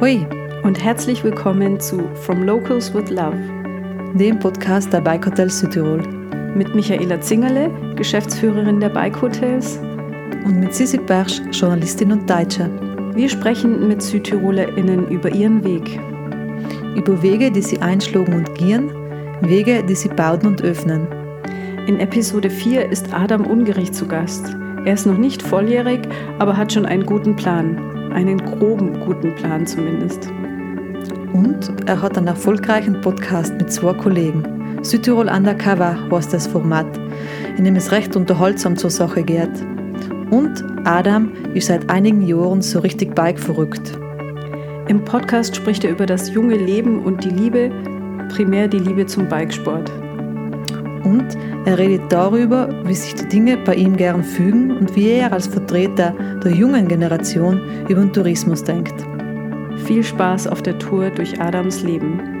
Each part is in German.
Hoi und herzlich willkommen zu From Locals with Love, dem Podcast der Bike Hotels Südtirol. Mit Michaela Zingerle, Geschäftsführerin der Bike Hotels. Und mit Sissi Bersch, Journalistin und Deutsche. Wir sprechen mit SüdtirolerInnen über ihren Weg. Über Wege, die sie einschlagen und gehen, Wege, die sie bauten und öffnen. In Episode 4 ist Adam Ungerecht zu Gast. Er ist noch nicht volljährig, aber hat schon einen guten Plan. Einen groben, guten Plan zumindest. Und er hat einen erfolgreichen Podcast mit zwei Kollegen. Südtirol Undercover heißt das Format, in dem es recht unterhaltsam zur Sache geht. Und Adam ist seit einigen Jahren so richtig Bike verrückt. Im Podcast spricht er über das junge Leben und die Liebe, primär die Liebe zum Bikesport. Und er redet darüber, wie sich die Dinge bei ihm gern fügen und wie er als Vertreter der jungen Generation über den Tourismus denkt. Viel Spaß auf der Tour durch Adams Leben.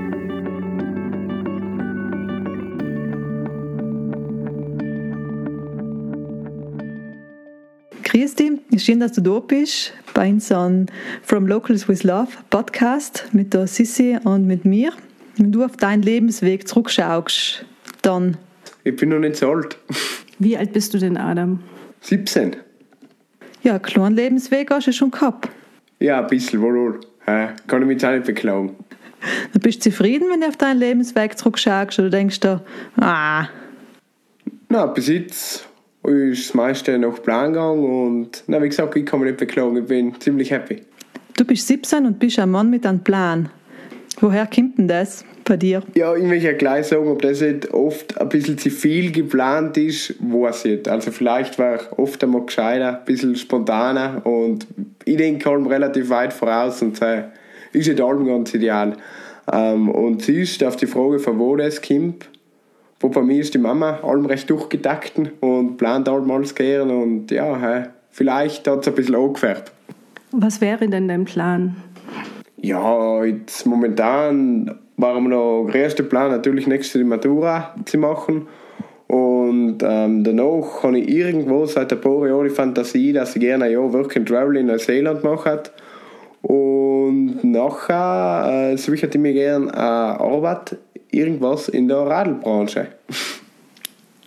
Dich, schön, dass du da bist bei uns an From Locals with Love Podcast mit der Sissi und mit mir. Wenn du auf deinen Lebensweg zurückschaust, dann ich bin noch nicht so alt. Wie alt bist du denn, Adam? 17. Ja, einen kleinen Lebensweg hast du schon gehabt. Ja, ein bisschen, wohl. Ja, kann ich mich auch nicht beklagen. Du bist zufrieden, wenn du auf deinen Lebensweg zurückschaust oder denkst du, ah. Na, bis jetzt ist das meiste nach Plan gegangen und na, wie gesagt, ich kann mich nicht beklagen, ich bin ziemlich happy. Du bist 17 und bist ein Mann mit einem Plan. Woher kommt denn das? Bei dir? Ja, ich möchte ja gleich sagen, ob das nicht oft ein bisschen zu viel geplant ist, weiß ich nicht. Also vielleicht war oft einmal gescheiter, ein bisschen spontaner und ich denke allem relativ weit voraus und äh, ist nicht allem ganz ideal. Ähm, und ist auf die Frage, von wo das kommt, wo bei mir ist die Mama allem recht durchgetakten und plant allem alles gern und ja, äh, vielleicht hat es ein bisschen angefärbt. Was wäre denn dein Plan? Ja, jetzt momentan war noch der erste Plan natürlich nächste die Matura zu machen. Und ähm, danach habe ich irgendwo seit ein paar Jahren die Fantasie, dass ich gerne ein Jahr Work and Travel in Neuseeland mache. Und nachher äh, suche ich mir gerne eine Arbeit, irgendwas in der Radlbranche.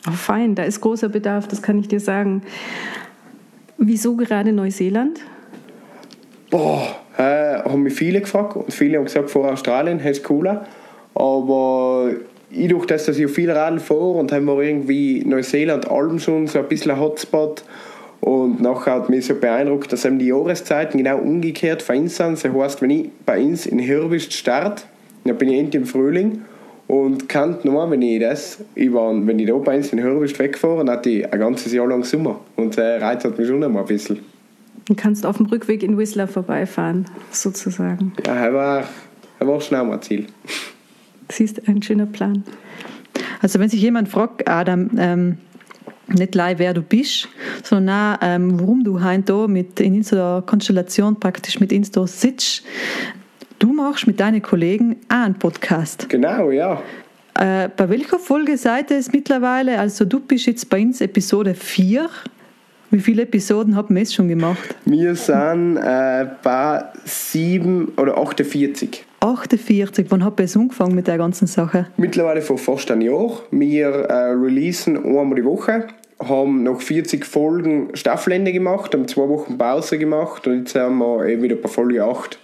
Oh, fein, da ist großer Bedarf, das kann ich dir sagen. Wieso gerade Neuseeland? Boah, haben mich viele gefragt und viele haben gesagt, vor Australien ist cooler. Aber ich durch das, dass ich viel Radl fahre und haben wir irgendwie Neuseeland allem schon so ein bisschen ein Hotspot. Und nachher hat mich so beeindruckt, dass eben die Jahreszeiten genau umgekehrt für uns sind. Das heißt, wenn ich bei uns in Herbst starte, dann bin ich endlich im Frühling und kann nur, wenn ich das, ich war, wenn ich da bei uns in Herbst wegfahre, dann hatte ich ein ganzes Jahr lang Sommer. Und der Reiz hat mich schon einmal ein bisschen. Du kannst auf dem Rückweg in Whistler vorbeifahren, sozusagen. Ja, er war, er war schnell mein Ziel. Siehst ein schöner Plan. Also wenn sich jemand fragt, Adam, ähm, nicht leid, wer du bist, sondern auch, ähm, warum du heute da mit in unserer Konstellation praktisch mit uns da sitzt. Du machst mit deinen Kollegen auch einen Podcast. Genau, ja. Äh, bei welcher Folge seid ihr es mittlerweile? Also du bist jetzt bei uns Episode 4 wie viele Episoden haben wir jetzt schon gemacht? Wir sind äh, bei 7 oder 48. 48, wann habt ihr es angefangen mit der ganzen Sache? Mittlerweile vor fast einem Jahr. Wir äh, releasen einmal die Woche, haben noch 40 Folgen Staffelende gemacht, haben zwei Wochen Pause gemacht und jetzt haben wir eben wieder bei Folge 8.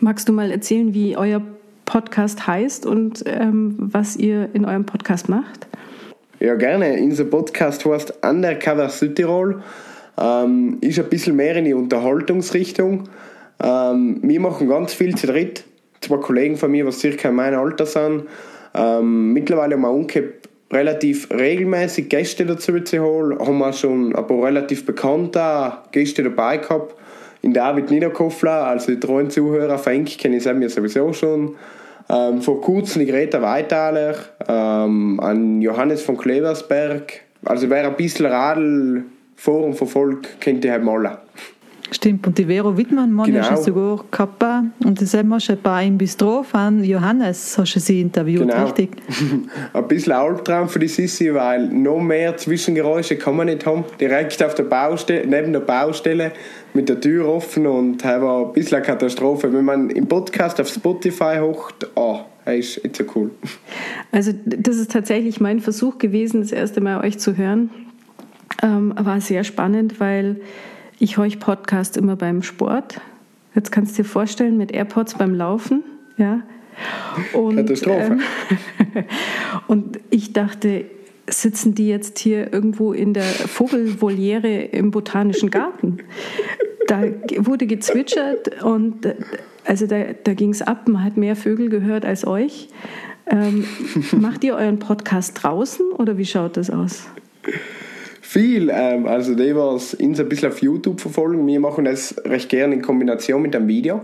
Magst du mal erzählen, wie euer Podcast heißt und ähm, was ihr in eurem Podcast macht? Ja, gerne. Unser Podcast heißt Undercover Südtirol. Ähm, ist ein bisschen mehr in die Unterhaltungsrichtung. Ähm, wir machen ganz viel zu dritt. Zwei Kollegen von mir, die circa in meinem Alter sind. Ähm, mittlerweile haben wir umgekehrt relativ regelmäßig Gäste dazu zu holen. Haben wir schon ein paar relativ bekannte Gäste dabei gehabt. In David Niederkoffler, also die treuen Zuhörer, Fenk kenne ich sowieso schon. Ähm, vor kurzem die Greta Weitaler, ähm, an Johannes von Kleversberg. Also wer ein bisschen Radl Forum verfolgt, kennt die halt alle. Stimmt, und die Vero Wittmann, Mann, Genau. hast du sogar gehabt. Und das haben wir schon ein paar im Bistro von Johannes, hast du sie interviewt, Genau. richtig? Ein bisschen Albtraum für die Sissi, weil noch mehr Zwischengeräusche kann man nicht haben. Direkt auf der Baustelle, neben der Baustelle mit der Tür offen und das war ein bisschen eine Katastrophe. Wenn man im Podcast auf Spotify hocht, oh, das ist nicht so cool. Also das ist tatsächlich mein Versuch gewesen, das erste Mal euch zu hören. Ähm, war sehr spannend, weil ich höre euch Podcast immer beim Sport. Jetzt kannst du dir vorstellen, mit AirPods beim Laufen. Ja. Und, Katastrophe. ähm, und ich dachte, sitzen die jetzt hier irgendwo in der Vogelvoliere im Botanischen Garten? Da wurde gezwitschert und äh, also da, da ging es ab. Man hat mehr Vögel gehört als euch. Ähm, macht ihr euren Podcast draußen oder wie schaut das aus? Viel, ähm, also die, was uns ein bisschen auf YouTube verfolgen, wir machen das recht gerne in Kombination mit einem Video.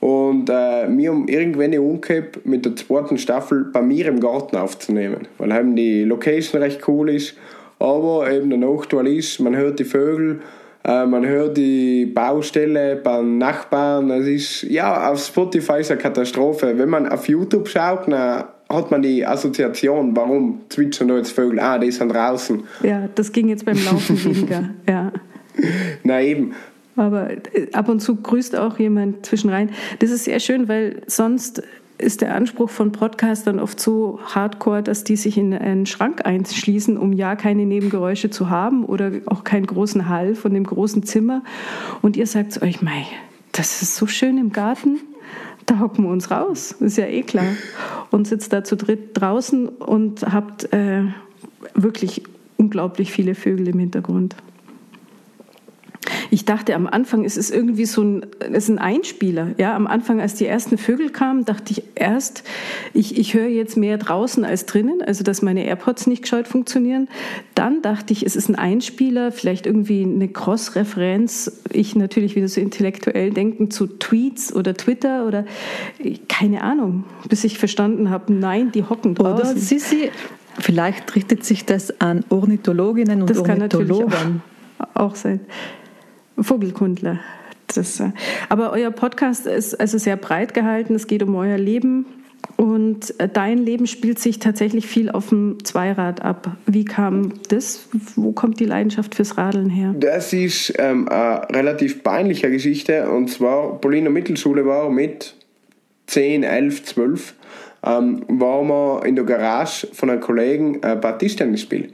Und äh, wir haben irgendwann umgehabt, mit der zweiten Staffel bei mir im Garten aufzunehmen, weil eben die Location recht cool ist, aber eben der Nachteil ist, man hört die Vögel, äh, man hört die Baustelle beim Nachbarn, es ist, ja, auf Spotify ist eine Katastrophe. Wenn man auf YouTube schaut, dann hat man die Assoziation, warum zwitschern da jetzt Vögel, ah, die sind draußen. Ja, das ging jetzt beim Laufen weniger. Ja. Na eben, Aber äh, ab und zu grüßt auch jemand zwischenrein. Das ist sehr schön, weil sonst ist der Anspruch von Podcastern oft so hardcore, dass die sich in einen Schrank einschließen, um ja keine Nebengeräusche zu haben oder auch keinen großen Hall von dem großen Zimmer. Und ihr sagt zu euch, mei, das ist so schön im Garten, da hocken wir uns raus, ist ja eh klar. Und sitzt da zu dritt draußen und habt äh, wirklich unglaublich viele Vögel im Hintergrund. Ich dachte am Anfang, es ist irgendwie so ein, es ist ein Einspieler. Ja, am Anfang, als die ersten Vögel kamen, dachte ich erst, ich, ich höre jetzt mehr draußen als drinnen, also dass meine AirPods nicht gescheit funktionieren. Dann dachte ich, es ist ein Einspieler, vielleicht irgendwie eine Cross-Referenz. Ich natürlich wieder so intellektuell denken zu Tweets oder Twitter oder keine Ahnung, bis ich verstanden habe, nein, die hocken Oder draußen. Sissi, vielleicht richtet sich das an Ornithologinnen und Das kann natürlich Ornithologen. auch, auch sein. Vogelkundler. Das, äh, aber euer Podcast ist also sehr breit gehalten. Es geht um euer Leben. Und äh, dein Leben spielt sich tatsächlich viel auf dem Zweirad ab. Wie kam das? Wo kommt die Leidenschaft fürs Radeln her? Das ist ähm, eine relativ peinliche Geschichte. Und zwar, Pauliner Mittelschule war mit 10, 11, 12, ähm, waren wir in der Garage von einem Kollegen Tischtennis spielen.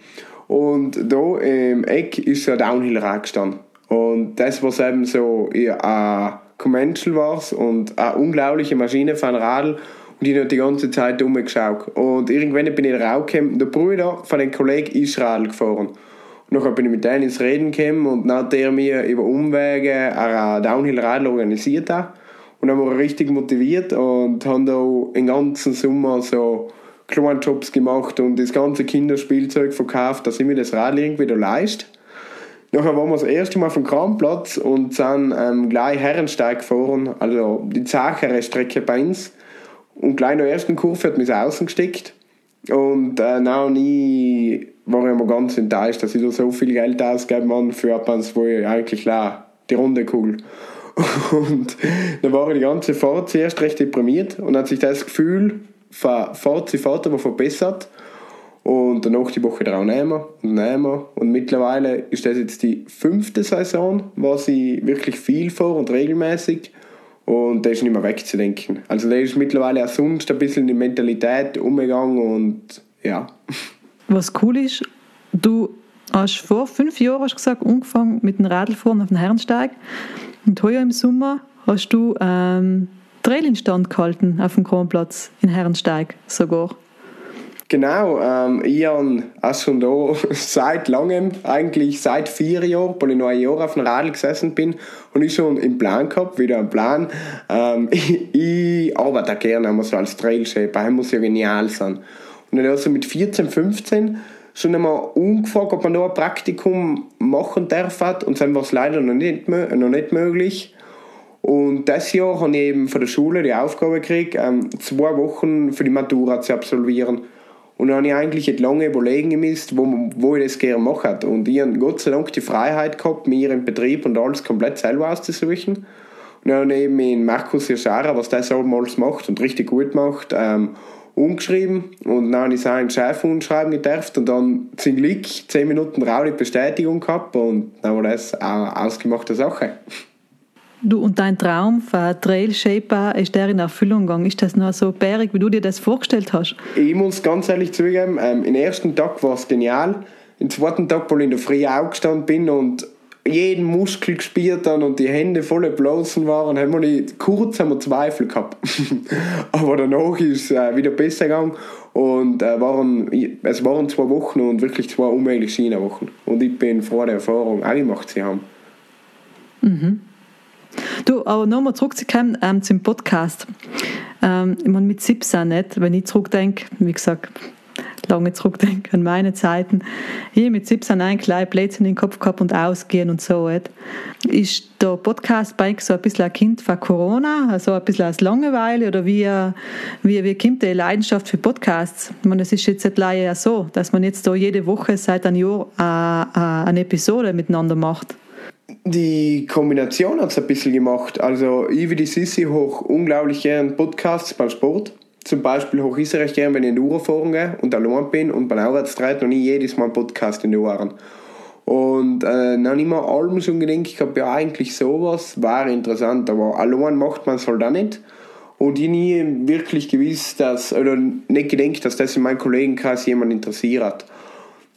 Und da im Eck ist ein Downhill-Rad gestanden. Und das war eben so ja, ein Commercial war's und eine unglaubliche Maschine für ein Radl. Und ich habe die ganze Zeit umgeschaut. Und irgendwann bin ich rausgekommen. Der Bruder von dem Kollegen ist Radl gefahren. Und nachher bin ich mit denen ins Reden gekommen und dann hat er mir über Umwege ein Downhill-Radl organisiert. Auch. Und dann war er richtig motiviert und haben da den ganzen Sommer so kleine Jobs gemacht und das ganze Kinderspielzeug verkauft, dass ich mir das Radl irgendwie da leiste. Nachher waren wir das erste Mal auf dem Kranplatz und sind ähm, gleich Herrensteig gefahren, also die zachere Strecke bei uns. Und gleich in der ersten Kurve hat mich außen gesteckt. Und äh, now nie war ich immer ganz enttäuscht, dass ich da so viel Geld ausgeben habe für etwas, wo ich eigentlich klar die Runde kugel. Und dann war ich die ganze Fahrt zuerst recht deprimiert und hat sich das Gefühl von Fahrt zu Fahrt aber verbessert. Und danach die Woche drauf nehmen und nehmen. Und mittlerweile ist das jetzt die fünfte Saison, was ich wirklich viel fahre und regelmäßig. Und da ist nicht mehr wegzudenken. Also da ist mittlerweile auch sonst ein bisschen die Mentalität umgegangen und ja. Was cool ist, du hast vor fünf Jahren hast gesagt, angefangen mit dem Radlfahren auf dem Herrensteig. Und heuer im Sommer hast du ähm, Trailinstand gehalten auf dem Kronplatz in Herrensteig sogar. Genau, ähm, schon da seit langem, eigentlich seit vier Jahren, weil ich noch ein Jahr auf dem Radl gesessen bin, und ich schon einen Plan gehabt, wieder einen Plan. Ähm, ich, ich arbeite gerne immer so als Trailshaper, muss ja genial sein. Und dann also mit 14, 15 schon einmal umgefragt, ob man da ein Praktikum machen darf. Und dann war es leider noch nicht, noch nicht möglich. Und das Jahr habe ich eben von der Schule die Aufgabe gekriegt, ähm, zwei Wochen für die Matura zu absolvieren. Und dann habe ich eigentlich lange überlegen müssen, wo, wo ich das gerne mache. Und ich habe Gott sei Dank die Freiheit gehabt, mir ihren Betrieb und alles komplett selber auszusuchen. Und dann eben in Markus Yashara, was der alles macht und richtig gut macht, ähm, umgeschrieben und dann habe ich seinen Chef umschreiben gedurft und dann zum Glück 10 Minuten drauf die Bestätigung gehabt und dann war das eine ausgemachte Sache. Du und dein Traum von Trail Shaper ist der in Erfüllung gegangen. Ist das noch so bärig, wie du dir das vorgestellt hast? Ich muss ganz ehrlich zugeben, ähm, im ersten Tag war es genial. Im zweiten Tag, wo ich in der Früh aufgestanden bin und jeden Muskel gespürt haben und die Hände voll Blasen waren, haben wir kurz haben wir Zweifel gehabt. Aber danach ist es äh, wieder besser gegangen und äh, waren, es waren zwei Wochen und wirklich zwei unmögliche Schienenwochen. Und ich bin froh, die Erfahrung auch gemacht zu haben. Mhm. Du, aber nochmal zurückzukommen ähm, zum Podcast. Ähm, ich meine, mit 17 nicht, wenn ich zurückdenke, wie gesagt, lange zurückdenke an meine Zeiten, hier mit 17 ein kleines Plätzchen in den Kopf gehabt und ausgehen und so. Ist der Podcast bei so ein bisschen ein Kind von Corona, also ein bisschen als Langeweile oder wie, wie, wie kommt die Leidenschaft für Podcasts? Ich meine, es ist jetzt ja so, dass man jetzt da jede Woche seit einem Jahr äh, äh, eine Episode miteinander macht. Die Kombination hat es ein bisschen gemacht. Also ich wie die Sissi hoch unglaublich gern Podcasts beim Sport zum Beispiel hoch ich recht gerne, wenn ich in Uhr fahren und allein bin und beim Arbeitstreit noch nie jedes Mal einen Podcast in den Ohren. Und äh, dann mir allem schon gedacht, ich habe ja eigentlich sowas, war interessant, aber allein macht man es halt auch nicht. Und ich nie wirklich gewiss, dass, oder nicht gedacht, dass das in meinem Kollegenkreis jemand interessiert.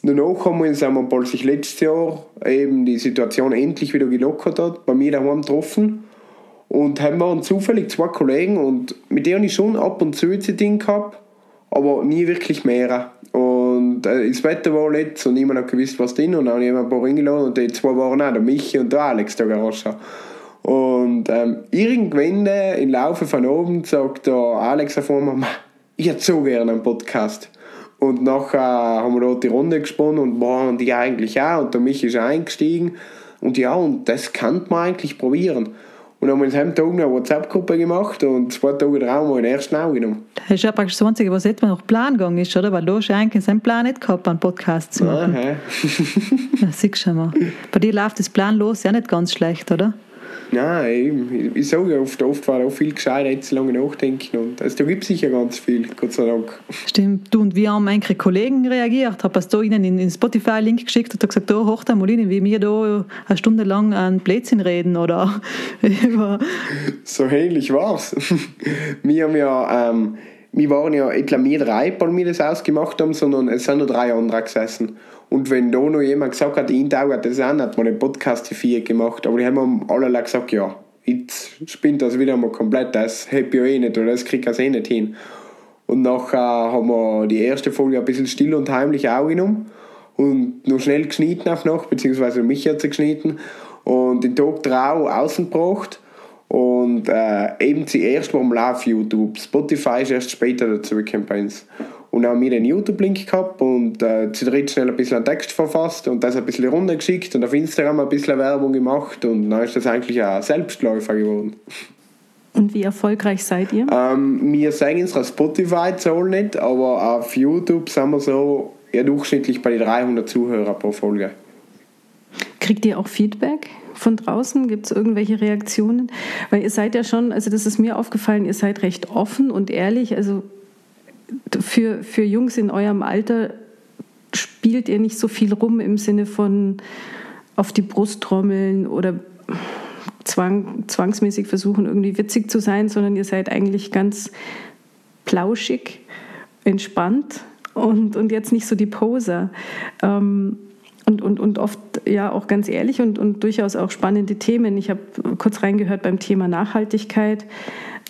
Haben wir uns einmal, als sich letztes Jahr eben die Situation endlich wieder gelockert hat, bei mir daheim getroffen und haben waren zufällig zwei Kollegen und mit denen ich schon ab und zu zu Ding gehabt, aber nie wirklich mehr. Und äh, das Wetter war letzt und niemand hat gewusst, was drin und dann habe ich ein paar eingeladen und die zwei waren auch, der Michi und der Alex, der Garascha. Und ähm, irgendwann im Laufe von oben sagt der Alex vor mir, ich hätte so gerne einen Podcast. Und nachher haben wir dort die Runde gesponnen und, boah, und ich eigentlich auch und der Michi ist auch eingestiegen. Und ja, und das kann man eigentlich probieren. Und haben wir uns am Tag eine WhatsApp-Gruppe gemacht und zwei Tage darauf haben wir den ersten aufgenommen. Das ist ja praktisch das Einzige, was jetzt noch Plan gegangen ist, oder? Weil du hast eigentlich seinen Plan nicht gehabt, einen Podcast zu machen. Aha. ja, siehst du mal. Bei dir läuft das Plan los ja nicht ganz schlecht, oder? Nein, ich, ich sage oft, oft war auch viel gescheit, jetzt lange nachdenken und also, da gibt es sicher ganz viel, Gott sei Dank. Stimmt, du und wie haben einige Kollegen reagiert? Habe du ihnen in den Spotify-Link geschickt und gesagt, oh, hoch da mal rein, wie wir da eine Stunde lang an Blödsinn reden oder So ähnlich war es. wir haben ja, ähm, wir waren ja etwa wir drei, weil wir das ausgemacht haben, sondern es sind nur drei andere gesessen. Und wenn da noch jemand gesagt hat, ihn dauert das an, hat man den Podcast zu vier gemacht. Aber die haben alle gesagt, ja, jetzt spinnt das wieder mal komplett, das habe ich eh nicht oder das kriege ich eh nicht hin. Und nachher haben wir die erste Folge ein bisschen still und heimlich auch genommen und noch schnell geschnitten auch noch, beziehungsweise mich hat sie geschnitten und den Tag drauf außen gebracht und äh, eben zuerst mal auf YouTube. Spotify ist erst später dazu gekommen bei uns. Und haben wir den YouTube-Link gehabt und äh, zu dritt schnell ein bisschen einen Text verfasst und das ein bisschen runtergeschickt und auf Instagram ein bisschen Werbung gemacht und dann ist das eigentlich ein Selbstläufer geworden. Und wie erfolgreich seid ihr? Ähm, wir sagen unsere Spotify-Zahl nicht, aber auf YouTube sind wir so ja, durchschnittlich bei den 300 Zuhörer pro Folge. Kriegt ihr auch Feedback von draußen? Gibt es irgendwelche Reaktionen? Weil ihr seid ja schon, also das ist mir aufgefallen, ihr seid recht offen und ehrlich. Also für, für Jungs in eurem Alter spielt ihr nicht so viel rum im Sinne von auf die Brust trommeln oder zwang, zwangsmäßig versuchen, irgendwie witzig zu sein, sondern ihr seid eigentlich ganz plauschig, entspannt und, und jetzt nicht so die Poser. Ähm, und, und, und oft ja auch ganz ehrlich und, und durchaus auch spannende Themen. Ich habe kurz reingehört beim Thema Nachhaltigkeit.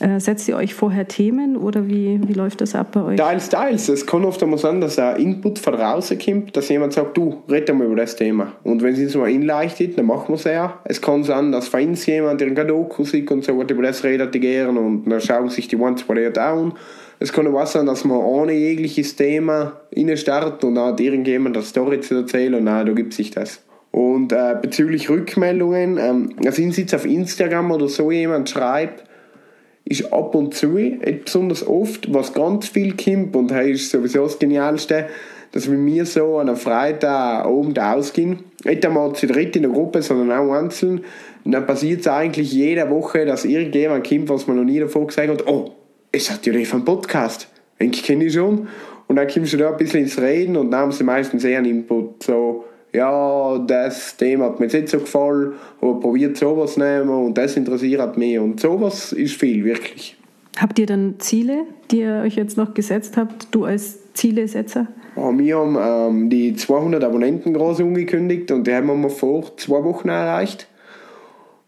Äh, setzt ihr euch vorher Themen oder wie, wie läuft das ab bei euch? Teils, teils. Es kann oft einmal sein, dass ein Input von draußen kommt, dass jemand sagt, du, red mal über das Thema. Und wenn es uns mal inleichtet, dann machen wir es ja. Es kann sein, dass von uns jemand in Doku sieht und sagt, über das redet die gerne und dann schauen sich die one, zwei Leute an. Es kann auch sein, dass man ohne jegliches Thema startet und dann hat irgendjemand eine Story zu erzählen und dann da gibt sich das. Und äh, bezüglich Rückmeldungen, ähm, also wenn jetzt auf Instagram oder so jemand schreibt, ist ab und zu, nicht besonders oft, was ganz viel kommt und das ist sowieso das Genialste, dass wir mir so an einem Freitag oben da ausgehen. Nicht einmal zu dritt in der Gruppe, sondern auch einzeln. Und dann passiert es eigentlich jede Woche, dass irgendjemand kommt, was man noch nie davor gesagt hat, oh, es hat ja einen Podcast. Ich kenne ich schon. Und dann kommst du da ein bisschen ins Reden und dann haben sie meistens eher einen Input. So, ja, das Thema hat mir jetzt nicht so gefallen, aber probiert sowas nehmen und das interessiert mich. Und sowas ist viel, wirklich. Habt ihr dann Ziele, die ihr euch jetzt noch gesetzt habt, du als Zielesetzer? Ja, wir haben ähm, die 200 Abonnenten groß angekündigt und die haben wir vor zwei Wochen erreicht.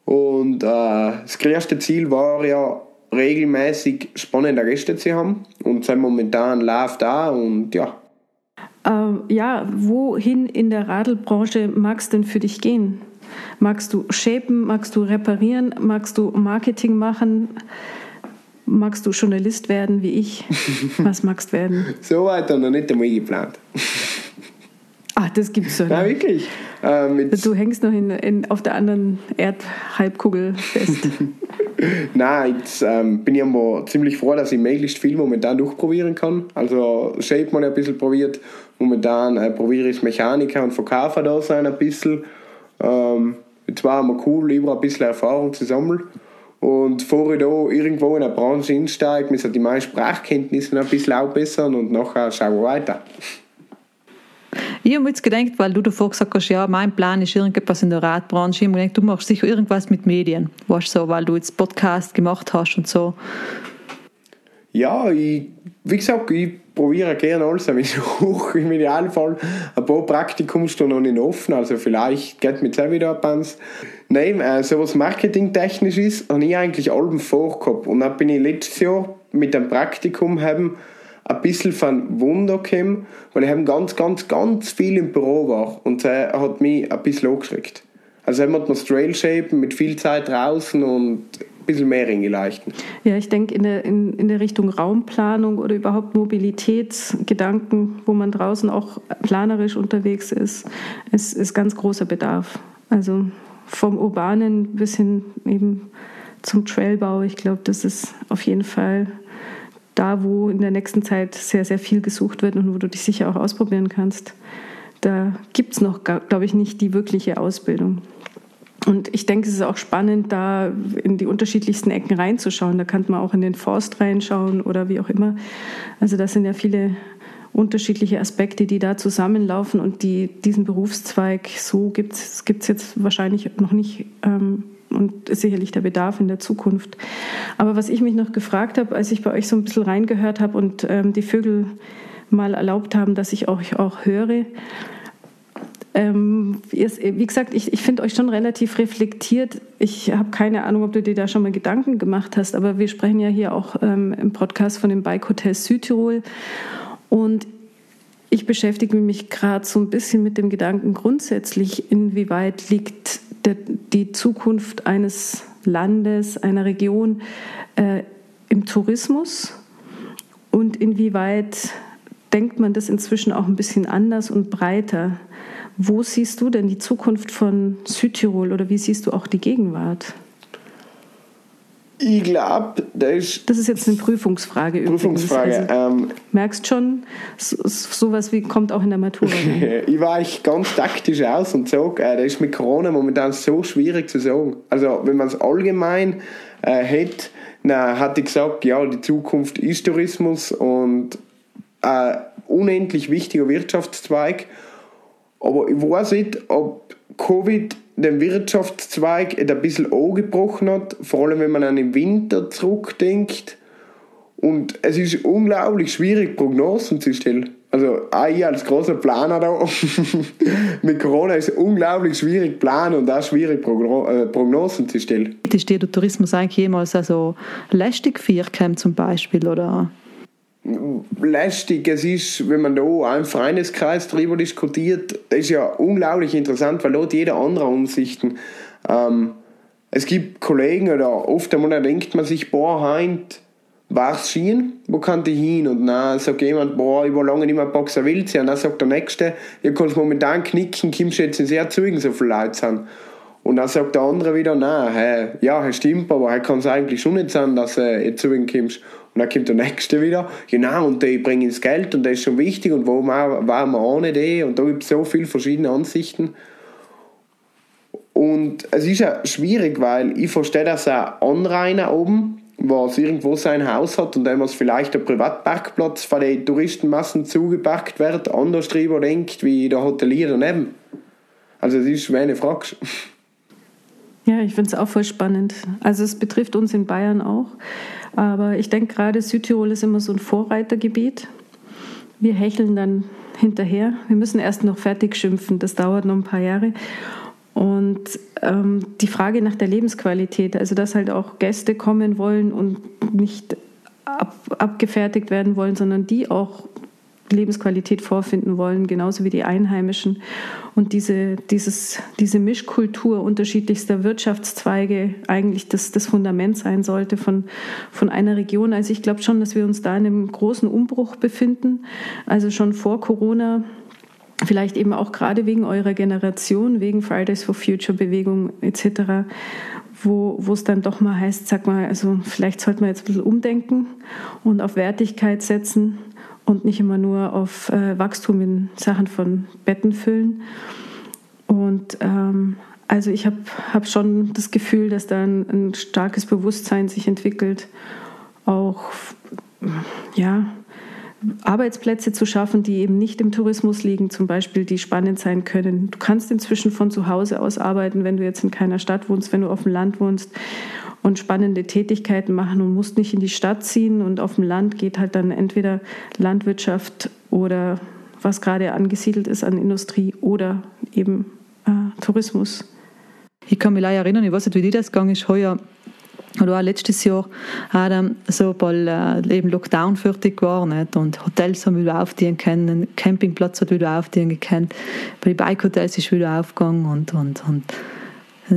Und äh, das erste Ziel war ja, regelmäßig spannende Gäste zu haben. Und sind momentan läuft da und ja. Äh, ja, wohin in der Radlbranche magst du denn für dich gehen? Magst du shapen? Magst du reparieren? Magst du Marketing machen? Magst du Journalist werden wie ich? Was magst du werden? so weit noch nicht einmal geplant. Ach, das gibt's so. Nein, wirklich. Ähm, du hängst noch in, in, auf der anderen Erdhalbkugel fest. Nein, jetzt ähm, bin ich aber ziemlich froh, dass ich möglichst viel momentan durchprobieren kann. Also Shape mal ein bisschen probiert. Momentan äh, probiere ich Mechaniker und Verkäufer da sein ein bisschen. Ähm, jetzt war immer cool, über ein bisschen Erfahrung zu sammeln. Und bevor ich da irgendwo in der Branche einsteige, müssen die meisten Sprachkenntnisse ein bisschen aufbessern und nachher schauen wir weiter. Ich habe jetzt gedacht, weil du davor gesagt hast, ja, mein Plan ist irgendetwas in der Radbranche. Ich habe gedacht, du machst sicher irgendwas mit Medien, weißt so, weil du jetzt Podcast gemacht hast und so. Ja, ich, wie gesagt, ich probiere gerne alles ein bisschen hoch. Im Idealfall ein paar Praktikumsstunden noch nicht offen, also vielleicht geht mir jetzt wieder ein Nein, äh, so was marketingtechnisch ist, habe ich eigentlich allem vorgehabt. Und dann bin ich letztes Jahr mit dem Praktikum haben ein bisschen von Wunder gekommen, weil ich eben ganz, ganz, ganz viel im Büro war und er hat mich ein bisschen angeschreckt. Also er hat mir Trail Shapen mit viel Zeit draußen und ein bisschen mehr hingeleuchtet. Ja, ich denke in der, in, in der Richtung Raumplanung oder überhaupt Mobilitätsgedanken, wo man draußen auch planerisch unterwegs ist, ist, ist ganz großer Bedarf. Also vom Urbanen bis hin eben zum Trailbau, ich glaube, das ist auf jeden Fall da, wo in der nächsten Zeit sehr, sehr viel gesucht wird und wo du dich sicher auch ausprobieren kannst. Da gibt es noch, glaube ich, nicht die wirkliche Ausbildung. Und ich denke, es ist auch spannend, da in die unterschiedlichsten Ecken reinzuschauen. Da kann man auch in den Forst reinschauen oder wie auch immer. Also das sind ja viele unterschiedliche Aspekte, die da zusammenlaufen und die diesen Berufszweig so gibt es jetzt wahrscheinlich noch nicht ähm, und ist sicherlich der Bedarf in der Zukunft. Aber was ich mich noch gefragt habe, als ich bei euch so ein bisschen reingehört habe und ähm, die Vögel mal erlaubt haben, dass ich euch auch höre, ähm, wie gesagt, ich, ich finde euch schon relativ reflektiert. Ich habe keine Ahnung, ob du dir da schon mal Gedanken gemacht hast, aber wir sprechen ja hier auch ähm, im Podcast von dem Bike Hotel Südtirol. Und ich beschäftige mich gerade so ein bisschen mit dem Gedanken grundsätzlich, inwieweit liegt der, die Zukunft eines Landes, einer Region äh, im Tourismus und inwieweit denkt man das inzwischen auch ein bisschen anders und breiter. Wo siehst du denn die Zukunft von Südtirol oder wie siehst du auch die Gegenwart? Ich glaube, das ist. Das ist jetzt eine Prüfungsfrage. Prüfungsfrage. Also, ähm, merkst schon, so, sowas wie kommt auch in der Matura. ich war ich ganz taktisch aus und sage, äh, das ist mit Corona momentan so schwierig zu sagen. Also, wenn man es allgemein äh, hätte, dann hatte ich gesagt, ja, die Zukunft ist Tourismus und ein unendlich wichtiger Wirtschaftszweig. Aber ich weiß nicht, ob Covid den Wirtschaftszweig ein bisschen angebrochen hat, vor allem wenn man an den Winter zurückdenkt. Und es ist unglaublich schwierig, Prognosen zu stellen. Also auch ich als großer Planer da, mit Corona ist es unglaublich schwierig planen und auch schwierig äh, Prognosen zu stellen. Ist dir der Tourismus eigentlich jemals also lästig vorgekommen zum Beispiel, oder? Lästig. Es ist, wenn man da im Freundeskreis darüber diskutiert, das ist ja unglaublich interessant, weil dort jeder andere Ansichten. Ähm, es gibt Kollegen oder oft einmal denkt man sich, boah, heint war's Skien, wo kann ich hin? Und dann sagt jemand, boah, ich war lange nicht mehr Boxer Wild Und dann sagt der Nächste, ihr kannst momentan knicken, kommst jetzt in sehr Zeugen, so viele Leute sind. Und dann sagt der andere wieder, nein, hey, ja, das stimmt, aber kann es eigentlich schon nicht sein, dass du äh, zu ihm kommst. Und dann kommt der Nächste wieder, genau, und die bringen ins Geld und das ist schon wichtig und wo war man nicht eh. Und da gibt es so viele verschiedene Ansichten. Und es ist ja schwierig, weil ich verstehe, dass ein Anrainer oben, was irgendwo sein Haus hat und dem vielleicht der Privatparkplatz von den Touristenmassen zugepackt wird, anders drüber denkt, wie der Hotelier daneben. Also es ist, wenn du fragst. Ja, ich finde es auch voll spannend. Also es betrifft uns in Bayern auch. Aber ich denke gerade Südtirol ist immer so ein Vorreitergebiet. Wir hecheln dann hinterher. Wir müssen erst noch fertig schimpfen. Das dauert noch ein paar Jahre. Und ähm, die Frage nach der Lebensqualität, also dass halt auch Gäste kommen wollen und nicht ab, abgefertigt werden wollen, sondern die auch Lebensqualität vorfinden wollen, genauso wie die Einheimischen. Und diese, dieses, diese Mischkultur unterschiedlichster Wirtschaftszweige eigentlich das, das Fundament sein sollte von, von einer Region. Also ich glaube schon, dass wir uns da in einem großen Umbruch befinden. Also schon vor Corona vielleicht eben auch gerade wegen eurer Generation, wegen Fridays for Future Bewegung etc., wo, wo es dann doch mal heißt, sag mal, also vielleicht sollte man jetzt ein bisschen umdenken und auf Wertigkeit setzen und nicht immer nur auf äh, Wachstum in Sachen von Betten füllen. Und ähm, also ich habe hab schon das Gefühl, dass da ein, ein starkes Bewusstsein sich entwickelt, auch ja, Arbeitsplätze zu schaffen, die eben nicht im Tourismus liegen, zum Beispiel, die spannend sein können. Du kannst inzwischen von zu Hause aus arbeiten, wenn du jetzt in keiner Stadt wohnst, wenn du auf dem Land wohnst und spannende Tätigkeiten machen und musst nicht in die Stadt ziehen. Und auf dem Land geht halt dann entweder Landwirtschaft oder was gerade angesiedelt ist an Industrie oder eben äh, Tourismus. Ich kann mich leider erinnern, ich weiß nicht, wie dir das gegangen ist, heuer oder auch letztes Jahr hat so bald äh, eben Lockdown fertig war nicht? und Hotels haben wieder aufdienen können, Campingplatz hat wieder aufdienen können, bei den Bike-Hotels ist wieder aufgegangen und, und, und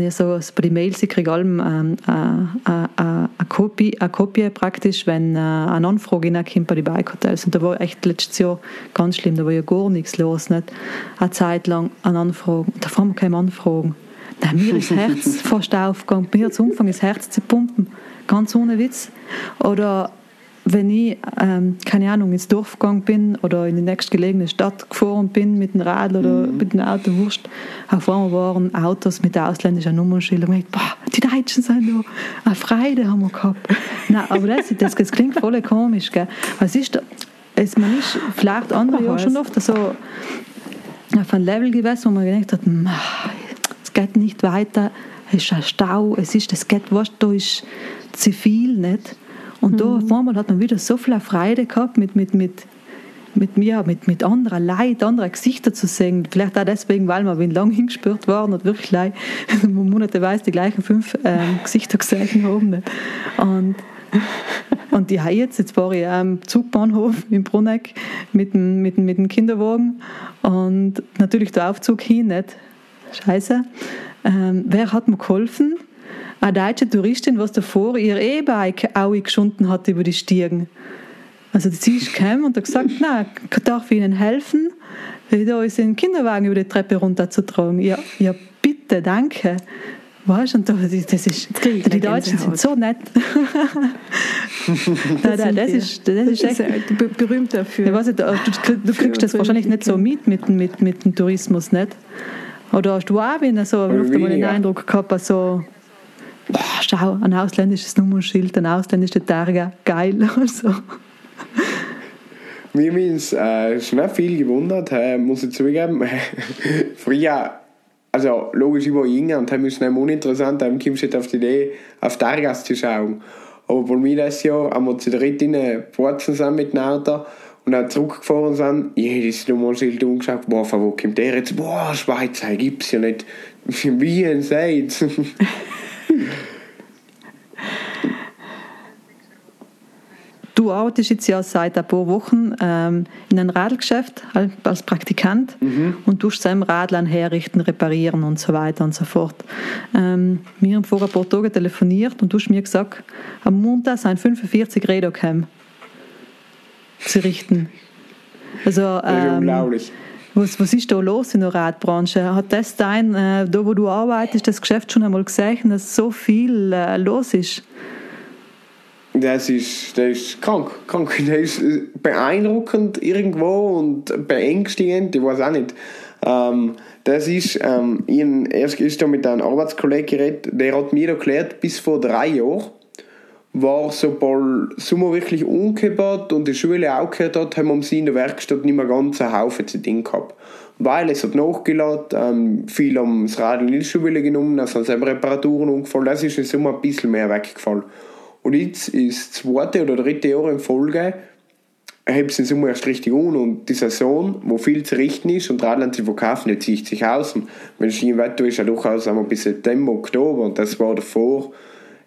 ich sage, bei den Mails, ich kriege allem äh, eine Kopie, eine Kopie praktisch, wenn äh, eine Anfrage reinkommt bei den Bike-Hotels. Und da war echt letztes Jahr ganz schlimm, da war ja gar nichts los. Nicht? Eine Zeit lang eine Anfrage, da fahren wir keine Anfragen. Nein, mir ist das Herz fast aufgegangen. Mir hat es angefangen, das Herz zu pumpen. Ganz ohne Witz. Oder wenn ich, ähm, keine Ahnung, ins Dorf gegangen bin oder in die nächstgelegene Stadt gefahren bin mit dem Rad oder mhm. mit dem Auto, wurscht, auf einmal waren Autos mit ausländischen Nummernschildern und ich boah, die Deutschen sind da, eine Freude haben wir gehabt. Nein, aber das, das, das klingt voll komisch, gell. Was ist da, es, man ist vielleicht andere Jahre schon oft so auf einem Level gewesen, wo man gedacht hat, es geht nicht weiter, es ist ein Stau, es ist, es geht, was da ist zu viel, nicht? Und mhm. da auf einmal hat man wieder so viel Freude gehabt, mit, mit, mit, mit mir, mit, mit anderen Leid, anderen Gesichter zu sehen. Vielleicht auch deswegen, weil wir lang hingespürt waren und wirklich leid, monateweise die gleichen fünf ähm, Gesichter gesehen haben. Nicht? Und, und die jetzt, jetzt war ich am Zugbahnhof in Bruneck mit dem, mit, mit dem Kinderwagen und natürlich der Aufzug hin, nicht? Scheiße. Ähm, wer hat mir geholfen? Eine deutsche Touristin, was davor ihr E-Bike auch geschunden hat über die Stiegen. Also sie ist gekommen und hat gesagt, na, darf ich Ihnen helfen, da ist ein Kinderwagen über die Treppe runterzutragen. Ja, ja bitte, danke. Weißt und das ist, die Deutschen sind so nett. das, das, das, ist, das ist echt berühmt dafür. Ich weiß nicht, du, du kriegst das wahrscheinlich nicht so mit mit, mit, mit dem Tourismus, nicht? Oder hast du auch wieder so oft mal den Eindruck gehabt, so, boah, schau, ein ausländisches Nummernschild, ein ausländischer Targa, geil. Also. Mir ist äh, schon viel gewundert, äh, muss ich zugeben. Früher, also logisch, ich war jünger und habe ist nicht uninteressant, dann kommst du auf die Idee, auf Targas zu schauen. Aber bei mir das Jahr haben wir zu dritt in Porzen sind mit dem Auto und dann zurückgefahren sind, jedes Nummernschild umgeschaut, boah, von wo kommt der jetzt? Boah, Schweizer, gibt's ja nicht. Wie ein Seid. Du arbeitest jetzt ja seit ein paar Wochen ähm, in einem Radlgeschäft als Praktikant mhm. und tust selber Radlern herrichten, reparieren und so weiter und so fort. Ähm, wir haben vor ein paar Tagen telefoniert und du hast mir gesagt, am Montag sind 45 Räder gekommen zu richten. Also, ähm, unglaublich. Was, was ist da los in der Radbranche? Hat das dein, äh, da wo du arbeitest, das Geschäft schon einmal gesehen, dass so viel äh, los ist? Das ist, das ist krank, krank. Das ist äh, beeindruckend irgendwo und beängstigend, ich weiß auch nicht. Ähm, das ist, ähm, ich erst mit einem Arbeitskollegen geredet, der hat mir erklärt, bis vor drei Jahren war, sobald Sommer wirklich umgekehrt und die Schule auch gehört hat, haben wir sie in der Werkstatt nicht mehr ganz einen Haufen zu Ding gehabt. Weil es hat nachgeladen, ähm, viel haben das Rad in die Schule genommen, es sind Reparaturen umgefallen, das ist im Sommer ein bisschen mehr weggefallen. Und jetzt ist das zweite oder dritte Jahr in Folge, hebt es im Sommer erst richtig an und die Saison, wo viel zu richten ist und Radland zu verkaufen, jetzt zieht sich aus. Und wenn es Wetter ist, ja durchaus einmal bis September, Oktober und das war davor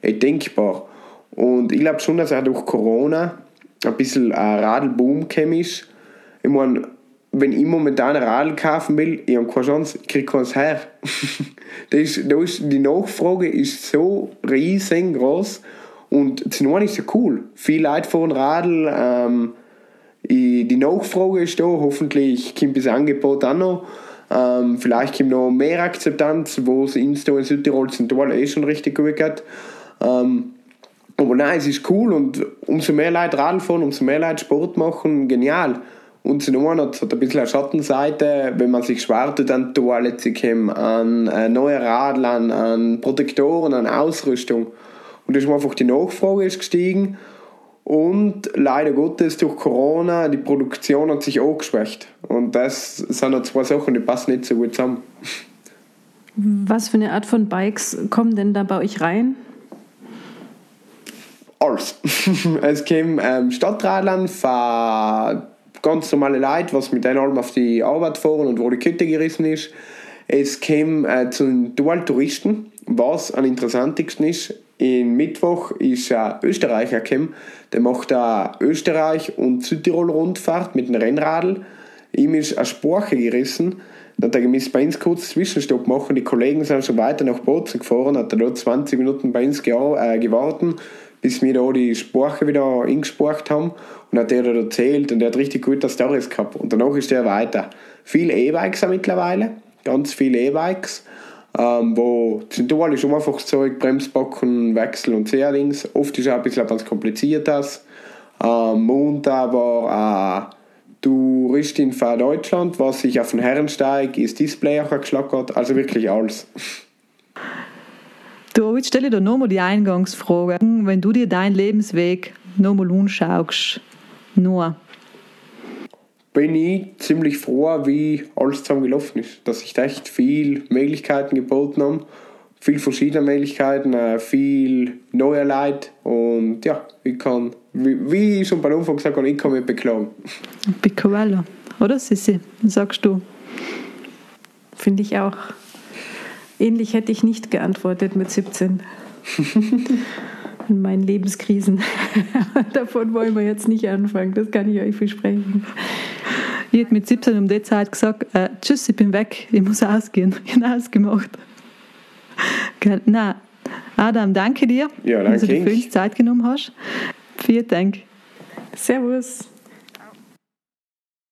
denkbar. Und ich glaube schon, dass auch durch Corona ein bisschen ein Radlboom gekommen ist. Ich meine, wenn ich momentan ein Radl kaufen will, ich habe keine Chance, ich kriege keins her. das ist, das ist, die Nachfrage ist so riesengroß und zum einen ist ja cool. Viele Leute fahren Radl, ähm, die Nachfrage ist da, hoffentlich kommt das Angebot auch noch. Ähm, vielleicht kommt noch mehr Akzeptanz, wo es in Südtirol zentral eh schon richtig gut geht. Ähm, aber nein, es ist cool und umso mehr Leute Radl fahren, umso mehr Leute Sport machen, genial. Und zum anderen hat ein bisschen eine Schattenseite, wenn man sich schwer an Toilette zu kommen, an äh, neue Radl, an, an Protektoren, an Ausrüstung. Und da ist einfach die Nachfrage ist gestiegen und leider Gottes durch Corona, die Produktion hat sich auch geschwächt. Und das sind ja zwei Sachen, die passen nicht so gut zusammen. Was für eine Art von Bikes kommen denn da bei euch rein? Alles. es kam ähm, Stadtradlern ganz normale Leute, was mit allem auf die Arbeit fahren und wo die Kette gerissen ist. Es kam äh, zu den Dual-Touristen, was am interessantesten ist. In Mittwoch ist ein Österreicher gekommen, der macht eine Österreich- und Südtirol-Rundfahrt mit einem Rennradl. Ihm ist eine Sprache gerissen. Dann hat er gemisst bei uns kurz Zwischenstopp machen. Die Kollegen sind schon weiter nach Bozen gefahren, hat er dort 20 Minuten bei uns äh, gewartet bis wir da die Sprache wieder eingesprochen haben. Und hat der da erzählt und der hat richtig gute Stories gehabt. Und danach ist der weiter. Viele E-Bikes mittlerweile, ganz viele E-Bikes, ähm, wo zentral ist um einfach das Zeug, Bremsbacken, Wechsel und Sehrlings. Oft ist auch ein bisschen was kompliziertes. Ähm, Montag war äh, Touristin von Deutschland, was sich auf den Herrensteig ins Display auch geschlagen hat. Also wirklich alles. Du, jetzt stelle ich dir nochmal die Eingangsfrage. Wenn du dir deinen Lebensweg nochmal anschaust, nur. Bin ich ziemlich froh, wie alles zusammen gelaufen ist. Dass ich echt viel Möglichkeiten geboten habe. Viel verschiedene Möglichkeiten, äh, viel neue Leute. Und ja, ich kann, wie, wie ich schon bei Anfang gesagt habe, ich kann mich beklagen. Piccoello, oder Sissi? Sagst du? Finde ich auch. Ähnlich hätte ich nicht geantwortet mit 17. In meinen Lebenskrisen. Davon wollen wir jetzt nicht anfangen, das kann ich euch versprechen. Ich hätte mit 17 um die Zeit gesagt, äh, tschüss, ich bin weg, ich muss ausgehen. Ich habe ausgemacht. Na, Adam, danke dir, ja, danke dass du dir für uns Zeit genommen hast. Vielen Dank. Servus.